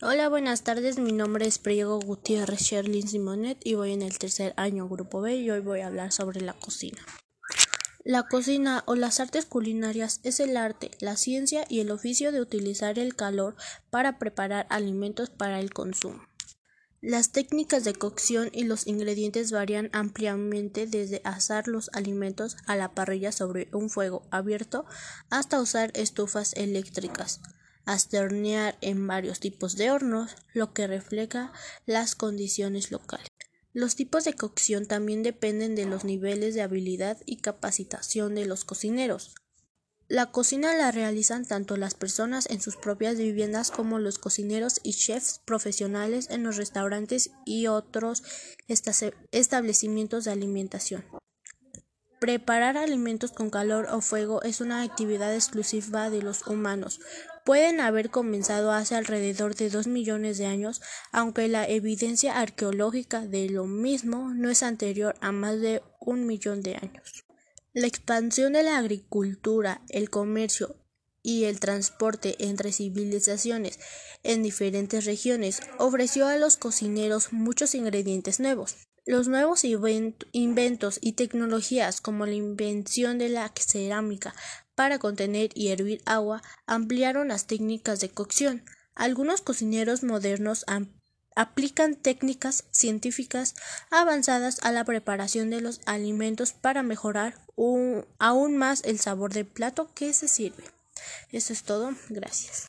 Hola, buenas tardes. Mi nombre es Priego Gutiérrez Sherlyn Simonet y voy en el tercer año Grupo B y hoy voy a hablar sobre la cocina. La cocina o las artes culinarias es el arte, la ciencia y el oficio de utilizar el calor para preparar alimentos para el consumo. Las técnicas de cocción y los ingredientes varían ampliamente desde asar los alimentos a la parrilla sobre un fuego abierto hasta usar estufas eléctricas hasta hornear en varios tipos de hornos, lo que refleja las condiciones locales. Los tipos de cocción también dependen de los niveles de habilidad y capacitación de los cocineros. La cocina la realizan tanto las personas en sus propias viviendas como los cocineros y chefs profesionales en los restaurantes y otros establecimientos de alimentación. Preparar alimentos con calor o fuego es una actividad exclusiva de los humanos. Pueden haber comenzado hace alrededor de dos millones de años, aunque la evidencia arqueológica de lo mismo no es anterior a más de un millón de años. La expansión de la agricultura, el comercio y el transporte entre civilizaciones en diferentes regiones ofreció a los cocineros muchos ingredientes nuevos. Los nuevos inventos y tecnologías como la invención de la cerámica para contener y hervir agua ampliaron las técnicas de cocción. Algunos cocineros modernos aplican técnicas científicas avanzadas a la preparación de los alimentos para mejorar aún más el sabor del plato que se sirve. Eso es todo. Gracias.